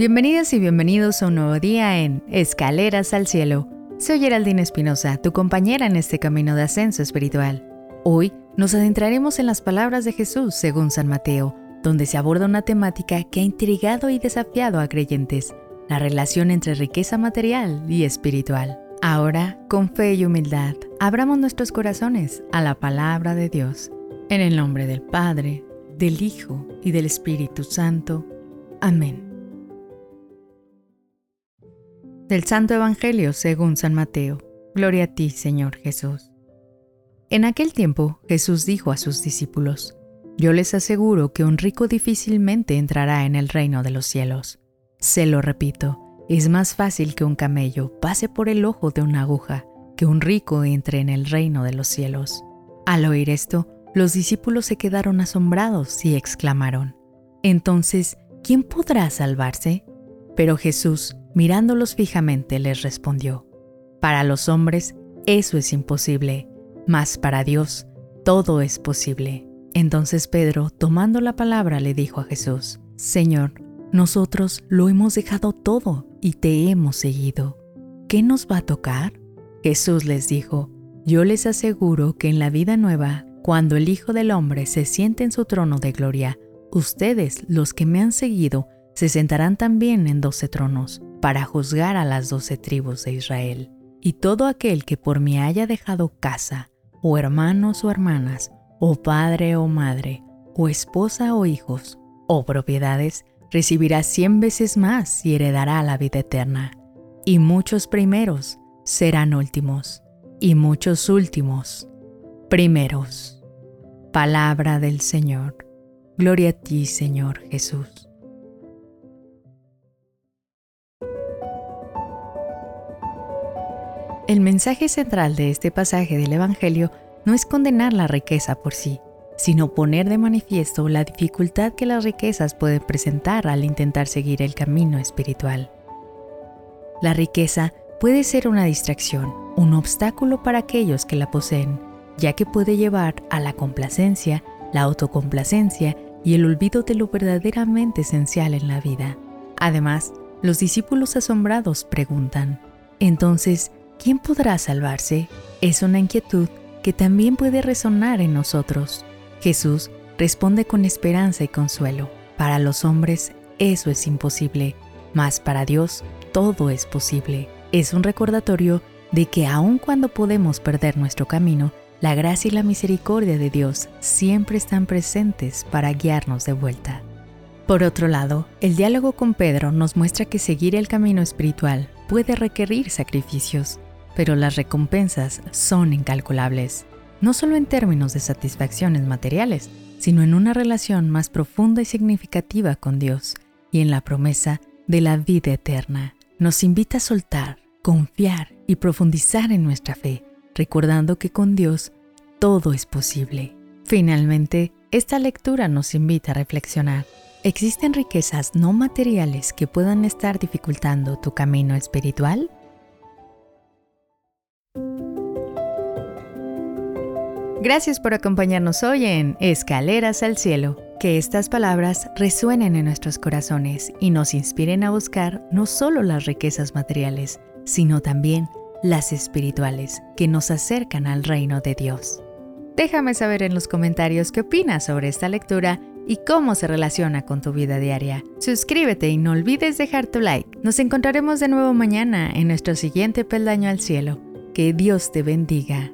Bienvenidas y bienvenidos a un nuevo día en Escaleras al Cielo. Soy Geraldine Espinosa, tu compañera en este camino de ascenso espiritual. Hoy nos adentraremos en las palabras de Jesús según San Mateo, donde se aborda una temática que ha intrigado y desafiado a creyentes, la relación entre riqueza material y espiritual. Ahora, con fe y humildad, abramos nuestros corazones a la palabra de Dios. En el nombre del Padre, del Hijo y del Espíritu Santo. Amén. Del Santo Evangelio según San Mateo. Gloria a ti, Señor Jesús. En aquel tiempo Jesús dijo a sus discípulos, Yo les aseguro que un rico difícilmente entrará en el reino de los cielos. Se lo repito, es más fácil que un camello pase por el ojo de una aguja que un rico entre en el reino de los cielos. Al oír esto, los discípulos se quedaron asombrados y exclamaron, Entonces, ¿quién podrá salvarse? Pero Jesús, mirándolos fijamente, les respondió, Para los hombres eso es imposible, mas para Dios todo es posible. Entonces Pedro, tomando la palabra, le dijo a Jesús, Señor, nosotros lo hemos dejado todo y te hemos seguido. ¿Qué nos va a tocar? Jesús les dijo, Yo les aseguro que en la vida nueva, cuando el Hijo del Hombre se siente en su trono de gloria, ustedes, los que me han seguido, se sentarán también en doce tronos para juzgar a las doce tribus de Israel. Y todo aquel que por mí haya dejado casa, o hermanos o hermanas, o padre o madre, o esposa o hijos, o propiedades, recibirá cien veces más y heredará la vida eterna. Y muchos primeros serán últimos, y muchos últimos primeros. Palabra del Señor. Gloria a ti, Señor Jesús. El mensaje central de este pasaje del Evangelio no es condenar la riqueza por sí, sino poner de manifiesto la dificultad que las riquezas pueden presentar al intentar seguir el camino espiritual. La riqueza puede ser una distracción, un obstáculo para aquellos que la poseen, ya que puede llevar a la complacencia, la autocomplacencia y el olvido de lo verdaderamente esencial en la vida. Además, los discípulos asombrados preguntan, entonces, ¿quién podrá salvarse? Es una inquietud que también puede resonar en nosotros. Jesús responde con esperanza y consuelo. Para los hombres eso es imposible, mas para Dios todo es posible. Es un recordatorio de que aun cuando podemos perder nuestro camino, la gracia y la misericordia de Dios siempre están presentes para guiarnos de vuelta. Por otro lado, el diálogo con Pedro nos muestra que seguir el camino espiritual puede requerir sacrificios, pero las recompensas son incalculables, no solo en términos de satisfacciones materiales, sino en una relación más profunda y significativa con Dios y en la promesa de la vida eterna. Nos invita a soltar, confiar y profundizar en nuestra fe, recordando que con Dios todo es posible. Finalmente, esta lectura nos invita a reflexionar. ¿Existen riquezas no materiales que puedan estar dificultando tu camino espiritual? Gracias por acompañarnos hoy en Escaleras al Cielo. Que estas palabras resuenen en nuestros corazones y nos inspiren a buscar no solo las riquezas materiales, sino también las espirituales que nos acercan al reino de Dios. Déjame saber en los comentarios qué opinas sobre esta lectura y cómo se relaciona con tu vida diaria. Suscríbete y no olvides dejar tu like. Nos encontraremos de nuevo mañana en nuestro siguiente peldaño al cielo. Que Dios te bendiga.